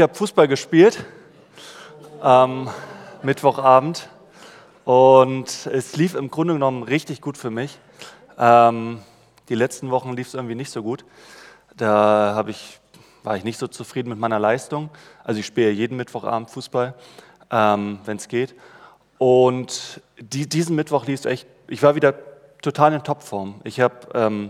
Ich habe Fußball gespielt am Mittwochabend und es lief im Grunde genommen richtig gut für mich. Ähm, die letzten Wochen lief es irgendwie nicht so gut. Da ich, war ich nicht so zufrieden mit meiner Leistung. Also ich spiele jeden Mittwochabend Fußball, ähm, wenn es geht. Und die, diesen Mittwoch lief es echt, ich war wieder total in Topform. Ich habe ähm,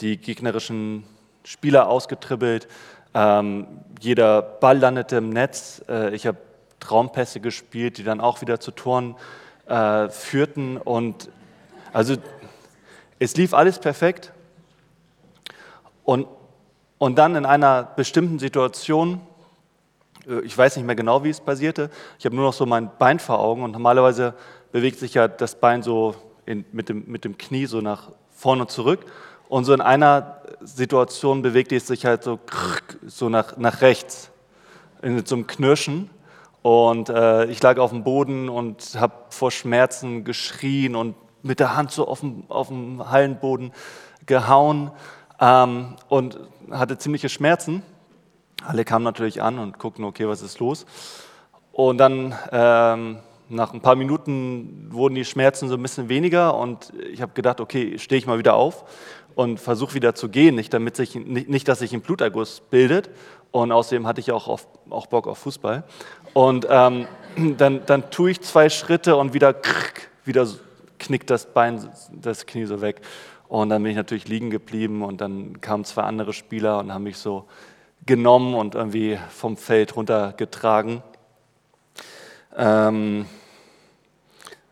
die gegnerischen Spieler ausgetribbelt, ähm, jeder Ball landete im Netz. Äh, ich habe Traumpässe gespielt, die dann auch wieder zu Toren äh, führten. Und also es lief alles perfekt. Und, und dann in einer bestimmten Situation, äh, ich weiß nicht mehr genau, wie es passierte, ich habe nur noch so mein Bein vor Augen und normalerweise bewegt sich ja das Bein so in, mit, dem, mit dem Knie so nach vorne und zurück. Und so in einer Situation bewegte es sich halt so, so nach, nach rechts, in so einem Knirschen. Und äh, ich lag auf dem Boden und habe vor Schmerzen geschrien und mit der Hand so auf dem, auf dem Hallenboden gehauen ähm, und hatte ziemliche Schmerzen. Alle kamen natürlich an und guckten, okay, was ist los? Und dann ähm, nach ein paar Minuten wurden die Schmerzen so ein bisschen weniger und ich habe gedacht, okay, stehe ich mal wieder auf und versuche wieder zu gehen, nicht, damit sich, nicht, nicht, dass sich ein Bluterguss bildet. Und außerdem hatte ich auch, auf, auch Bock auf Fußball. Und ähm, dann, dann tue ich zwei Schritte und wieder, wieder knickt das Bein, das Knie so weg. Und dann bin ich natürlich liegen geblieben und dann kamen zwei andere Spieler und haben mich so genommen und irgendwie vom Feld runtergetragen. Ähm,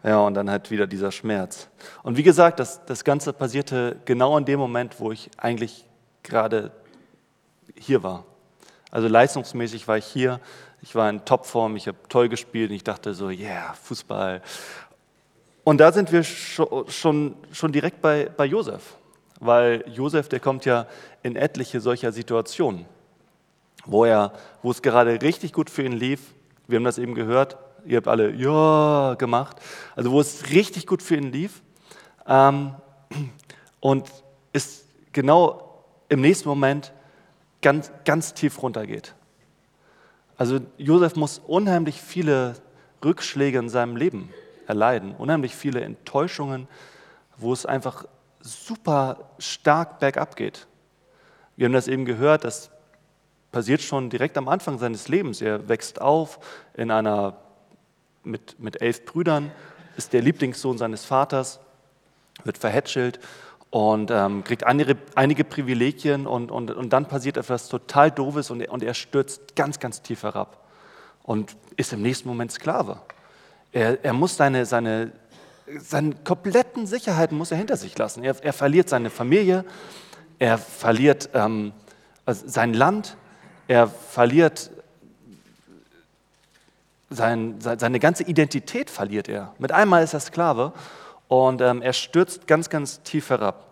ja, und dann halt wieder dieser Schmerz. Und wie gesagt, das, das Ganze passierte genau in dem Moment, wo ich eigentlich gerade hier war. Also leistungsmäßig war ich hier, ich war in Topform, ich habe toll gespielt und ich dachte so, yeah, Fußball. Und da sind wir schon, schon direkt bei, bei Josef, weil Josef, der kommt ja in etliche solcher Situationen, wo, er, wo es gerade richtig gut für ihn lief. Wir haben das eben gehört, ihr habt alle ja gemacht, also wo es richtig gut für ihn lief ähm, und es genau im nächsten Moment ganz, ganz tief runtergeht. Also Josef muss unheimlich viele Rückschläge in seinem Leben erleiden, unheimlich viele Enttäuschungen, wo es einfach super stark bergab geht. Wir haben das eben gehört, das passiert schon direkt am Anfang seines Lebens. Er wächst auf in einer mit, mit elf Brüdern, ist der Lieblingssohn seines Vaters, wird verhätschelt und ähm, kriegt einige, einige Privilegien und, und, und dann passiert etwas total Doofes und, und er stürzt ganz, ganz tief herab und ist im nächsten Moment Sklave. Er, er muss seine, seine, seine kompletten Sicherheiten muss er hinter sich lassen. Er, er verliert seine Familie, er verliert ähm, also sein Land, er verliert sein, seine ganze Identität verliert er. Mit einmal ist er Sklave und ähm, er stürzt ganz, ganz tief herab.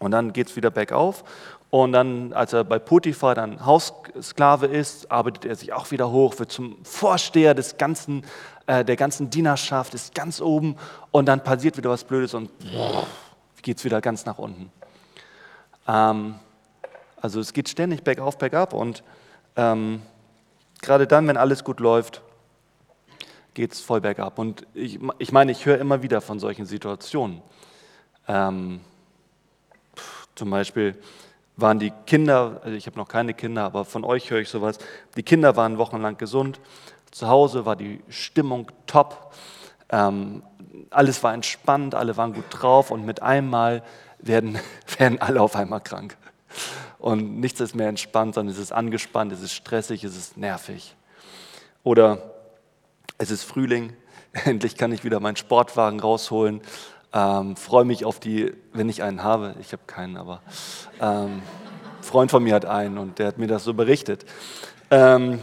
Und dann geht es wieder bergauf. Und dann, als er bei Potiphar dann Haussklave ist, arbeitet er sich auch wieder hoch, wird zum Vorsteher des ganzen, äh, der ganzen Dienerschaft, ist ganz oben. Und dann passiert wieder was Blödes und geht es wieder ganz nach unten. Ähm, also es geht ständig bergauf, bergab. Und ähm, gerade dann, wenn alles gut läuft, geht es voll bergab. Und ich, ich meine, ich höre immer wieder von solchen Situationen. Ähm, zum Beispiel waren die Kinder, also ich habe noch keine Kinder, aber von euch höre ich sowas, die Kinder waren wochenlang gesund, zu Hause war die Stimmung top, ähm, alles war entspannt, alle waren gut drauf und mit einmal werden, werden alle auf einmal krank. Und nichts ist mehr entspannt, sondern es ist angespannt, es ist stressig, es ist nervig. Oder es ist Frühling, endlich kann ich wieder meinen Sportwagen rausholen. Ähm, freue mich auf die, wenn ich einen habe, ich habe keinen, aber ähm, Freund von mir hat einen und der hat mir das so berichtet. Ähm,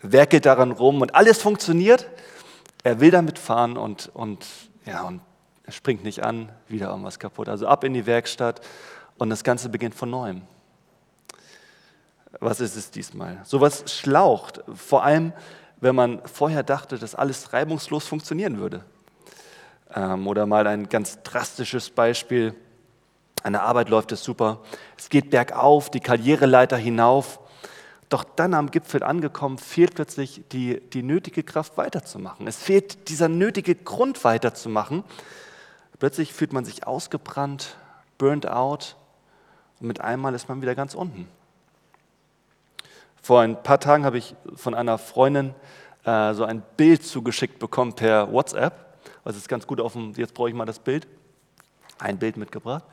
werkelt daran rum und alles funktioniert. Er will damit fahren und, und, ja, und er springt nicht an, wieder irgendwas kaputt. Also ab in die Werkstatt und das Ganze beginnt von neuem. Was ist es diesmal? Sowas schlaucht, vor allem wenn man vorher dachte, dass alles reibungslos funktionieren würde. Ähm, oder mal ein ganz drastisches Beispiel. An der Arbeit läuft es super. Es geht bergauf, die Karriereleiter hinauf. Doch dann am Gipfel angekommen, fehlt plötzlich die, die nötige Kraft weiterzumachen. Es fehlt dieser nötige Grund weiterzumachen. Plötzlich fühlt man sich ausgebrannt, burnt out und mit einmal ist man wieder ganz unten. Vor ein paar Tagen habe ich von einer Freundin äh, so ein Bild zugeschickt bekommen per WhatsApp. Also ist ganz gut auf dem, jetzt brauche ich mal das Bild. Ein Bild mitgebracht.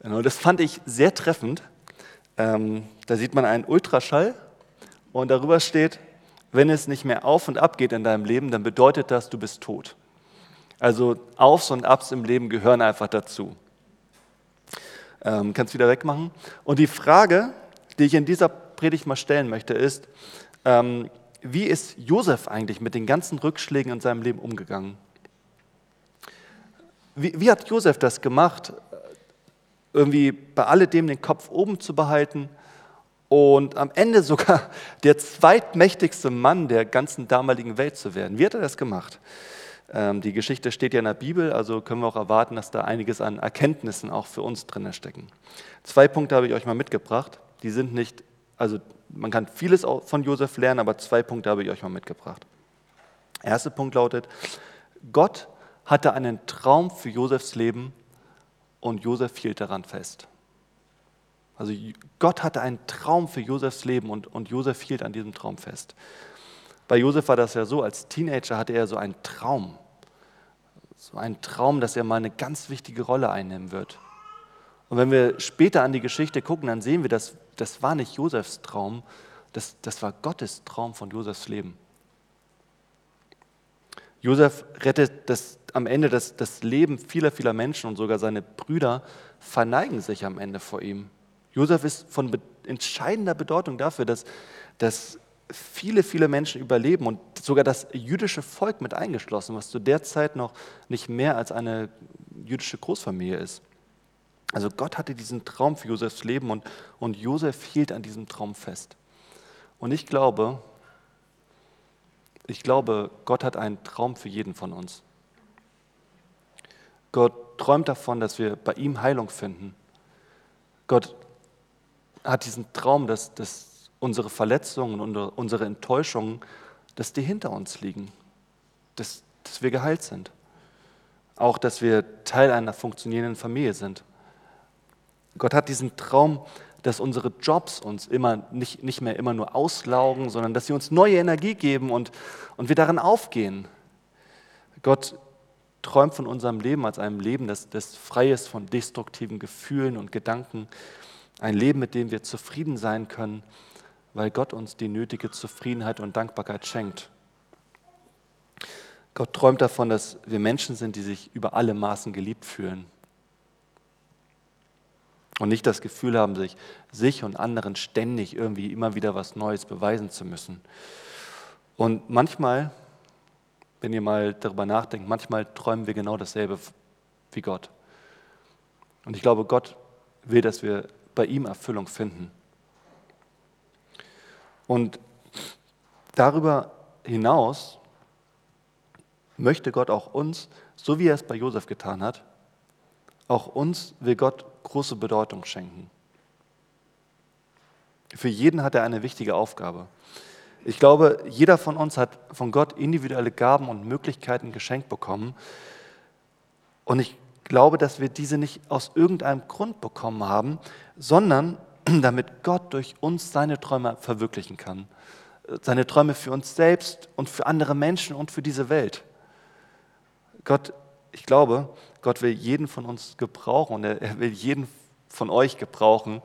Genau, das fand ich sehr treffend. Ähm, da sieht man einen Ultraschall und darüber steht, wenn es nicht mehr auf und ab geht in deinem Leben, dann bedeutet das, du bist tot. Also Aufs und Abs im Leben gehören einfach dazu. Ähm, kannst wieder wegmachen. Und die Frage, die ich in dieser Predigt mal stellen möchte, ist, ähm, wie ist Josef eigentlich mit den ganzen Rückschlägen in seinem Leben umgegangen? Wie, wie hat Josef das gemacht, irgendwie bei alledem den Kopf oben zu behalten und am Ende sogar der zweitmächtigste Mann der ganzen damaligen Welt zu werden? Wie hat er das gemacht? Ähm, die Geschichte steht ja in der Bibel, also können wir auch erwarten, dass da einiges an Erkenntnissen auch für uns drin stecken. Zwei Punkte habe ich euch mal mitgebracht. Die sind nicht also man kann vieles von Josef lernen, aber zwei Punkte habe ich euch mal mitgebracht. Der erste Punkt lautet, Gott hatte einen Traum für Josefs Leben und Josef hielt daran fest. Also Gott hatte einen Traum für Josefs Leben und, und Josef hielt an diesem Traum fest. Bei Josef war das ja so, als Teenager hatte er so einen Traum. So einen Traum, dass er mal eine ganz wichtige Rolle einnehmen wird. Und wenn wir später an die Geschichte gucken, dann sehen wir, dass das war nicht Josefs Traum, das, das war Gottes Traum von Josefs Leben. Josef rettet das, am Ende das, das Leben vieler, vieler Menschen und sogar seine Brüder verneigen sich am Ende vor ihm. Josef ist von be entscheidender Bedeutung dafür, dass, dass viele, viele Menschen überleben und sogar das jüdische Volk mit eingeschlossen, was zu der Zeit noch nicht mehr als eine jüdische Großfamilie ist. Also Gott hatte diesen Traum für Josefs Leben und, und Josef hielt an diesem Traum fest. Und ich glaube, ich glaube, Gott hat einen Traum für jeden von uns. Gott träumt davon, dass wir bei ihm Heilung finden. Gott hat diesen Traum, dass, dass unsere Verletzungen und unsere Enttäuschungen, dass die hinter uns liegen, dass, dass wir geheilt sind. Auch, dass wir Teil einer funktionierenden Familie sind. Gott hat diesen Traum, dass unsere Jobs uns immer nicht, nicht mehr immer nur auslaugen, sondern dass sie uns neue Energie geben und, und wir darin aufgehen. Gott träumt von unserem Leben als einem Leben, das, das frei ist von destruktiven Gefühlen und Gedanken. Ein Leben, mit dem wir zufrieden sein können, weil Gott uns die nötige Zufriedenheit und Dankbarkeit schenkt. Gott träumt davon, dass wir Menschen sind, die sich über alle Maßen geliebt fühlen und nicht das Gefühl haben, sich, sich und anderen ständig irgendwie immer wieder was Neues beweisen zu müssen. Und manchmal, wenn ihr mal darüber nachdenkt, manchmal träumen wir genau dasselbe wie Gott. Und ich glaube, Gott will, dass wir bei ihm Erfüllung finden. Und darüber hinaus möchte Gott auch uns, so wie er es bei Josef getan hat, auch uns will Gott große Bedeutung schenken. Für jeden hat er eine wichtige Aufgabe. Ich glaube, jeder von uns hat von Gott individuelle Gaben und Möglichkeiten geschenkt bekommen. Und ich glaube, dass wir diese nicht aus irgendeinem Grund bekommen haben, sondern damit Gott durch uns seine Träume verwirklichen kann. Seine Träume für uns selbst und für andere Menschen und für diese Welt. Gott ich glaube, Gott will jeden von uns gebrauchen und er, will jeden von euch gebrauchen,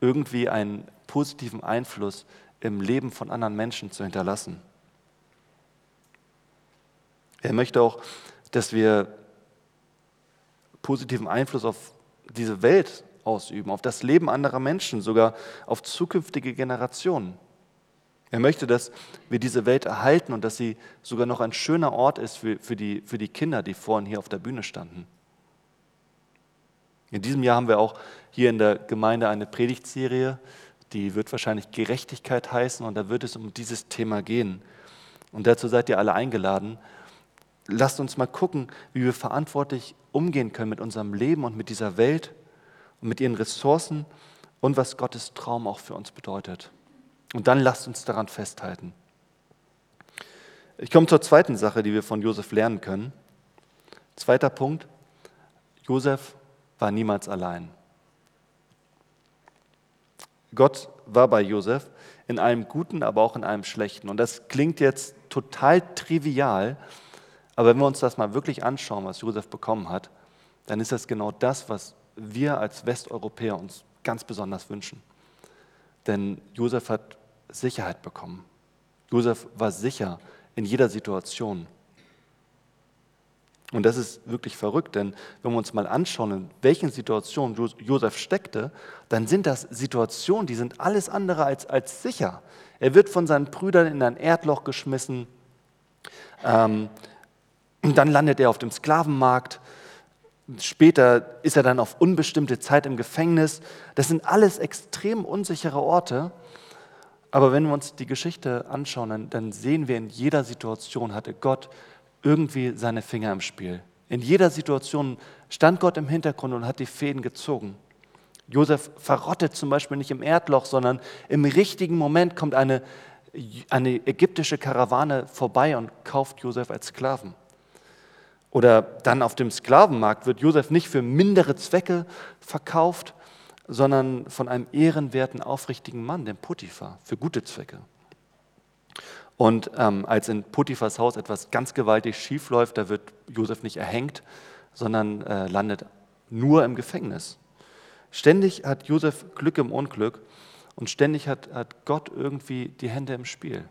irgendwie einen positiven Einfluss im Leben von anderen Menschen zu hinterlassen. Er möchte auch, dass wir positiven Einfluss auf diese Welt ausüben, auf das Leben anderer Menschen, sogar auf zukünftige Generationen. Er möchte, dass wir diese Welt erhalten und dass sie sogar noch ein schöner Ort ist für, für, die, für die Kinder, die vorhin hier auf der Bühne standen. In diesem Jahr haben wir auch hier in der Gemeinde eine Predigtserie, die wird wahrscheinlich Gerechtigkeit heißen und da wird es um dieses Thema gehen. Und dazu seid ihr alle eingeladen. Lasst uns mal gucken, wie wir verantwortlich umgehen können mit unserem Leben und mit dieser Welt und mit ihren Ressourcen und was Gottes Traum auch für uns bedeutet. Und dann lasst uns daran festhalten. Ich komme zur zweiten Sache, die wir von Josef lernen können. Zweiter Punkt, Josef war niemals allein. Gott war bei Josef in einem Guten, aber auch in einem Schlechten. Und das klingt jetzt total trivial, aber wenn wir uns das mal wirklich anschauen, was Josef bekommen hat, dann ist das genau das, was wir als Westeuropäer uns ganz besonders wünschen. Denn Josef hat Sicherheit bekommen. Josef war sicher in jeder Situation. Und das ist wirklich verrückt, denn wenn wir uns mal anschauen, in welchen Situationen Josef steckte, dann sind das Situationen, die sind alles andere als, als sicher. Er wird von seinen Brüdern in ein Erdloch geschmissen, ähm, dann landet er auf dem Sklavenmarkt, später ist er dann auf unbestimmte Zeit im Gefängnis. Das sind alles extrem unsichere Orte. Aber wenn wir uns die Geschichte anschauen, dann, dann sehen wir, in jeder Situation hatte Gott irgendwie seine Finger im Spiel. In jeder Situation stand Gott im Hintergrund und hat die Fäden gezogen. Josef verrottet zum Beispiel nicht im Erdloch, sondern im richtigen Moment kommt eine, eine ägyptische Karawane vorbei und kauft Josef als Sklaven. Oder dann auf dem Sklavenmarkt wird Josef nicht für mindere Zwecke verkauft, sondern von einem ehrenwerten, aufrichtigen Mann, dem Potiphar, für gute Zwecke. Und ähm, als in Potiphas Haus etwas ganz gewaltig schief läuft, da wird Josef nicht erhängt, sondern äh, landet nur im Gefängnis. Ständig hat Josef Glück im Unglück und ständig hat, hat Gott irgendwie die Hände im Spiel.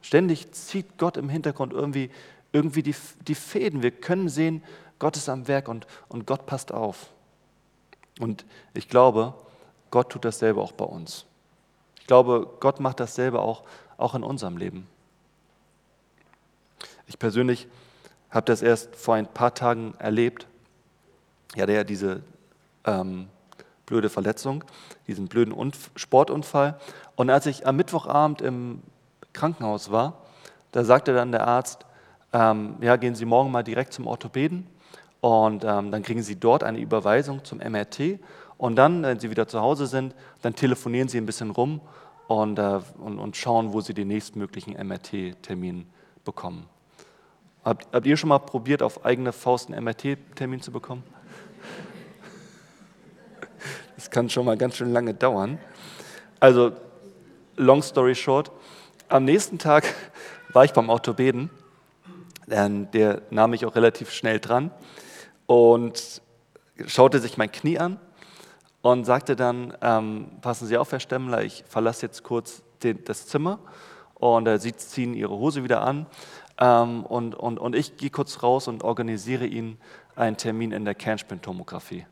Ständig zieht Gott im Hintergrund irgendwie, irgendwie die, die Fäden. Wir können sehen, Gott ist am Werk und, und Gott passt auf. Und ich glaube, Gott tut dasselbe auch bei uns. Ich glaube, Gott macht dasselbe auch auch in unserem Leben. Ich persönlich habe das erst vor ein paar Tagen erlebt. Ich hatte ja diese ähm, blöde Verletzung, diesen blöden Unf Sportunfall. Und als ich am Mittwochabend im Krankenhaus war, da sagte dann der Arzt, ähm, ja, gehen Sie morgen mal direkt zum Orthopäden und ähm, dann kriegen Sie dort eine Überweisung zum MRT und dann, wenn Sie wieder zu Hause sind, dann telefonieren Sie ein bisschen rum und, äh, und, und schauen, wo sie den nächstmöglichen MRT-Termin bekommen. Habt, habt ihr schon mal probiert, auf eigene Faust einen MRT-Termin zu bekommen? Das kann schon mal ganz schön lange dauern. Also, long story short, am nächsten Tag war ich beim Orthopäden. Der nahm mich auch relativ schnell dran und schaute sich mein Knie an und sagte dann, ähm, passen Sie auf, Herr Stemmler, ich verlasse jetzt kurz den, das Zimmer und äh, Sie ziehen Ihre Hose wieder an ähm, und, und, und ich gehe kurz raus und organisiere Ihnen einen Termin in der Kernspintomographie.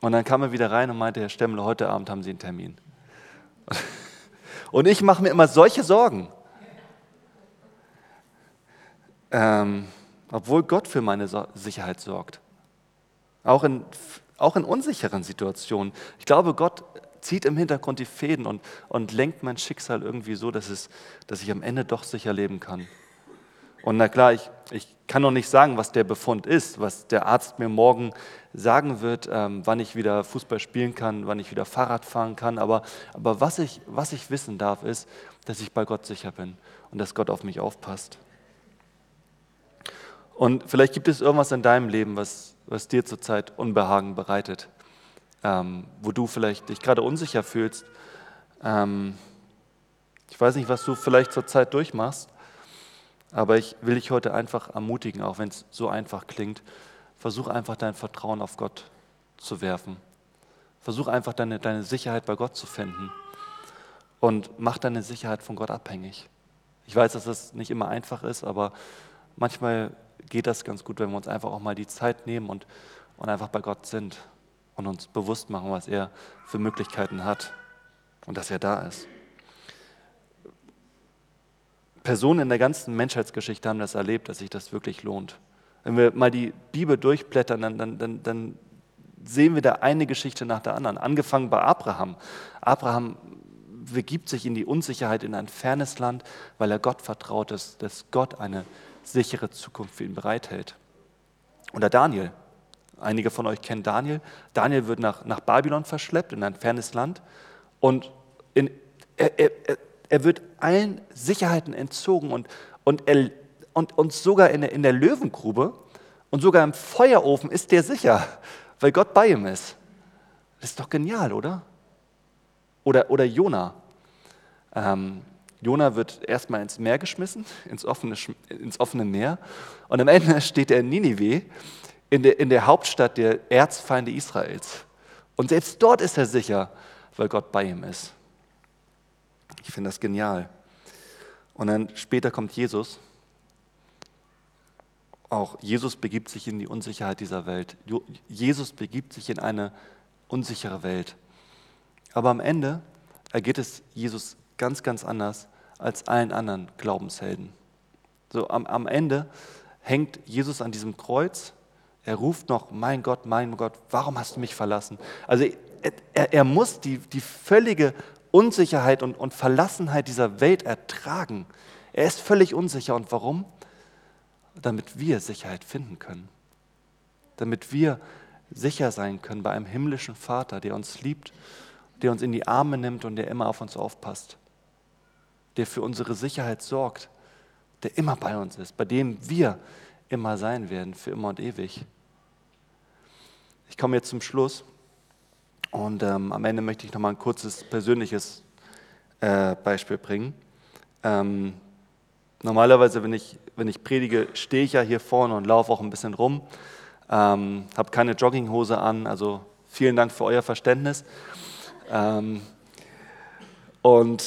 Und dann kam er wieder rein und meinte, Herr Stemmler, heute Abend haben Sie einen Termin. Und ich mache mir immer solche Sorgen. Ähm, obwohl Gott für meine Sicherheit sorgt. Auch in auch in unsicheren Situationen. Ich glaube, Gott zieht im Hintergrund die Fäden und, und lenkt mein Schicksal irgendwie so, dass, es, dass ich am Ende doch sicher leben kann. Und na klar, ich, ich kann noch nicht sagen, was der Befund ist, was der Arzt mir morgen sagen wird, ähm, wann ich wieder Fußball spielen kann, wann ich wieder Fahrrad fahren kann. Aber, aber was, ich, was ich wissen darf, ist, dass ich bei Gott sicher bin und dass Gott auf mich aufpasst. Und vielleicht gibt es irgendwas in deinem Leben, was, was dir zurzeit Unbehagen bereitet, ähm, wo du vielleicht dich gerade unsicher fühlst. Ähm, ich weiß nicht, was du vielleicht zurzeit durchmachst, aber ich will dich heute einfach ermutigen, auch wenn es so einfach klingt. Versuch einfach dein Vertrauen auf Gott zu werfen. Versuch einfach deine, deine Sicherheit bei Gott zu finden und mach deine Sicherheit von Gott abhängig. Ich weiß, dass das nicht immer einfach ist, aber manchmal geht das ganz gut, wenn wir uns einfach auch mal die Zeit nehmen und, und einfach bei Gott sind und uns bewusst machen, was er für Möglichkeiten hat und dass er da ist. Personen in der ganzen Menschheitsgeschichte haben das erlebt, dass sich das wirklich lohnt. Wenn wir mal die Bibel durchblättern, dann, dann, dann, dann sehen wir da eine Geschichte nach der anderen. Angefangen bei Abraham. Abraham begibt sich in die Unsicherheit in ein fernes Land, weil er Gott vertraut ist, dass Gott eine sichere Zukunft für ihn bereithält. Oder Daniel. Einige von euch kennen Daniel. Daniel wird nach, nach Babylon verschleppt, in ein fernes Land. Und in, er, er, er wird allen Sicherheiten entzogen und, und, er, und, und sogar in der, in der Löwengrube und sogar im Feuerofen ist der sicher, weil Gott bei ihm ist. Das ist doch genial, oder? Oder, oder Jona. Ähm, Jona wird erstmal ins Meer geschmissen, ins offene, ins offene Meer. Und am Ende steht er in Ninive, in der, in der Hauptstadt der Erzfeinde Israels. Und selbst dort ist er sicher, weil Gott bei ihm ist. Ich finde das genial. Und dann später kommt Jesus. Auch Jesus begibt sich in die Unsicherheit dieser Welt. Jesus begibt sich in eine unsichere Welt. Aber am Ende ergeht es Jesus ganz, ganz anders als allen anderen Glaubenshelden. So am, am Ende hängt Jesus an diesem Kreuz. Er ruft noch, mein Gott, mein Gott, warum hast du mich verlassen? Also er, er muss die, die völlige Unsicherheit und, und Verlassenheit dieser Welt ertragen. Er ist völlig unsicher. Und warum? Damit wir Sicherheit finden können. Damit wir sicher sein können bei einem himmlischen Vater, der uns liebt, der uns in die Arme nimmt und der immer auf uns aufpasst. Der für unsere Sicherheit sorgt, der immer bei uns ist, bei dem wir immer sein werden, für immer und ewig. Ich komme jetzt zum Schluss. Und ähm, am Ende möchte ich noch mal ein kurzes persönliches äh, Beispiel bringen. Ähm, normalerweise, wenn ich, wenn ich predige, stehe ich ja hier vorne und laufe auch ein bisschen rum. Ähm, habe keine Jogginghose an, also vielen Dank für euer Verständnis. Ähm, und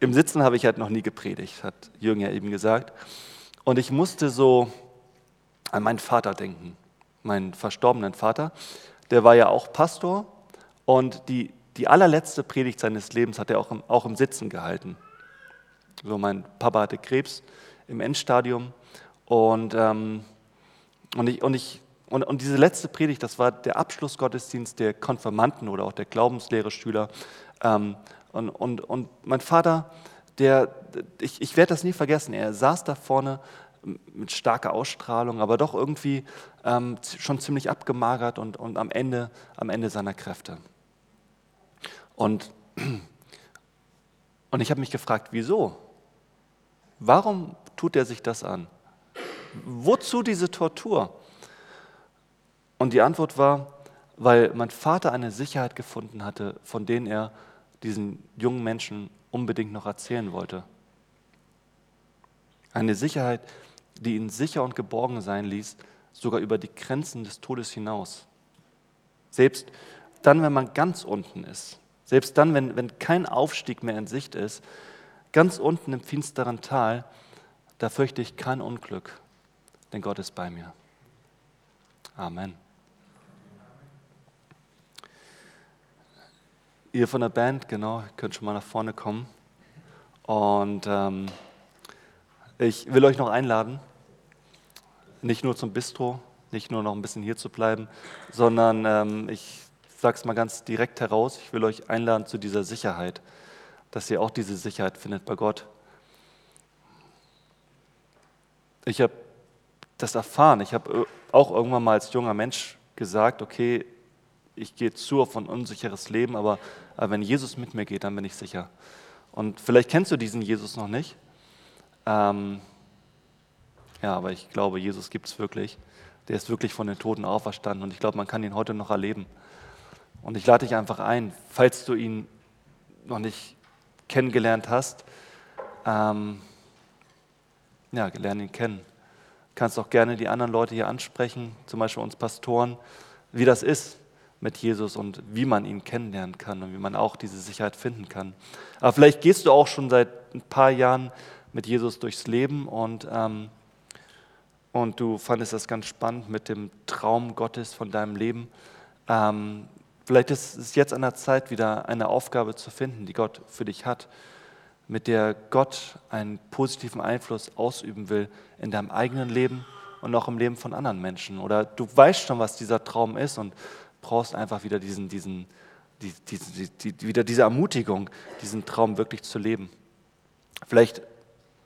im Sitzen habe ich halt noch nie gepredigt, hat Jürgen ja eben gesagt. Und ich musste so an meinen Vater denken, meinen verstorbenen Vater. Der war ja auch Pastor und die, die allerletzte Predigt seines Lebens hat er auch im, auch im Sitzen gehalten. So, mein Papa hatte Krebs im Endstadium und, ähm, und, ich, und, ich, und, und diese letzte Predigt, das war der Abschlussgottesdienst der Konfirmanten oder auch der Glaubenslehre-Schüler. Ähm, und, und, und mein Vater, der, ich, ich werde das nie vergessen, er saß da vorne mit starker Ausstrahlung, aber doch irgendwie ähm, schon ziemlich abgemagert und, und am, Ende, am Ende seiner Kräfte. Und, und ich habe mich gefragt, wieso? Warum tut er sich das an? Wozu diese Tortur? Und die Antwort war, weil mein Vater eine Sicherheit gefunden hatte, von denen er diesen jungen Menschen unbedingt noch erzählen wollte. Eine Sicherheit, die ihn sicher und geborgen sein ließ, sogar über die Grenzen des Todes hinaus. Selbst dann, wenn man ganz unten ist, selbst dann, wenn, wenn kein Aufstieg mehr in Sicht ist, ganz unten im finsteren Tal, da fürchte ich kein Unglück, denn Gott ist bei mir. Amen. Ihr von der Band, genau, könnt schon mal nach vorne kommen. Und ähm, ich will euch noch einladen, nicht nur zum Bistro, nicht nur noch ein bisschen hier zu bleiben, sondern ähm, ich sage es mal ganz direkt heraus, ich will euch einladen zu dieser Sicherheit, dass ihr auch diese Sicherheit findet bei Gott. Ich habe das erfahren. Ich habe auch irgendwann mal als junger Mensch gesagt, okay, ich gehe zu auf ein unsicheres Leben, aber, aber, wenn Jesus mit mir geht, dann bin ich sicher. Und vielleicht kennst du diesen Jesus noch nicht. Ähm, ja, aber ich glaube, Jesus gibt es wirklich. Der ist wirklich von den Toten auferstanden und ich glaube, man kann ihn heute noch erleben. Und ich lade dich einfach ein, falls du ihn noch nicht kennengelernt hast, ähm, ja, lerne ihn kennen. Du kannst auch gerne die anderen Leute hier ansprechen, zum Beispiel uns Pastoren, wie das ist mit Jesus und wie man ihn kennenlernen kann und wie man auch diese Sicherheit finden kann. Aber vielleicht gehst du auch schon seit ein paar Jahren mit Jesus durchs Leben und, ähm, und du fandest das ganz spannend mit dem Traum Gottes von deinem Leben. Ähm, Vielleicht ist es jetzt an der Zeit, wieder eine Aufgabe zu finden, die Gott für dich hat, mit der Gott einen positiven Einfluss ausüben will in deinem eigenen Leben und auch im Leben von anderen Menschen. Oder du weißt schon, was dieser Traum ist und brauchst einfach wieder, diesen, diesen, die, die, die, wieder diese Ermutigung, diesen Traum wirklich zu leben. Vielleicht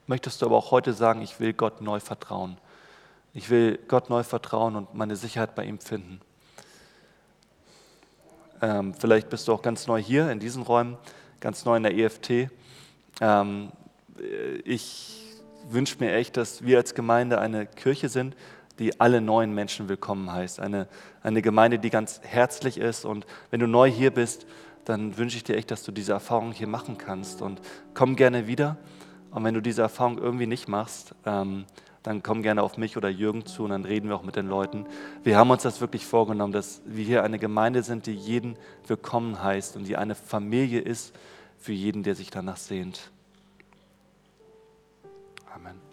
möchtest du aber auch heute sagen, ich will Gott neu vertrauen. Ich will Gott neu vertrauen und meine Sicherheit bei ihm finden. Ähm, vielleicht bist du auch ganz neu hier in diesen Räumen. ganz neu in der EFT. Ähm, ich wünsche mir echt, dass wir als Gemeinde eine Kirche sind, die alle neuen Menschen willkommen heißt. Eine, eine Gemeinde, die ganz herzlich ist. Und wenn du neu hier bist, dann wünsche ich dir echt, dass du diese Erfahrung hier machen kannst. Und komm gerne wieder. Und wenn du diese Erfahrung irgendwie nicht machst, ähm, dann komm gerne auf mich oder Jürgen zu und dann reden wir auch mit den Leuten. Wir haben uns das wirklich vorgenommen, dass wir hier eine Gemeinde sind, die jeden willkommen heißt und die eine Familie ist für jeden, der sich danach sehnt. Amen.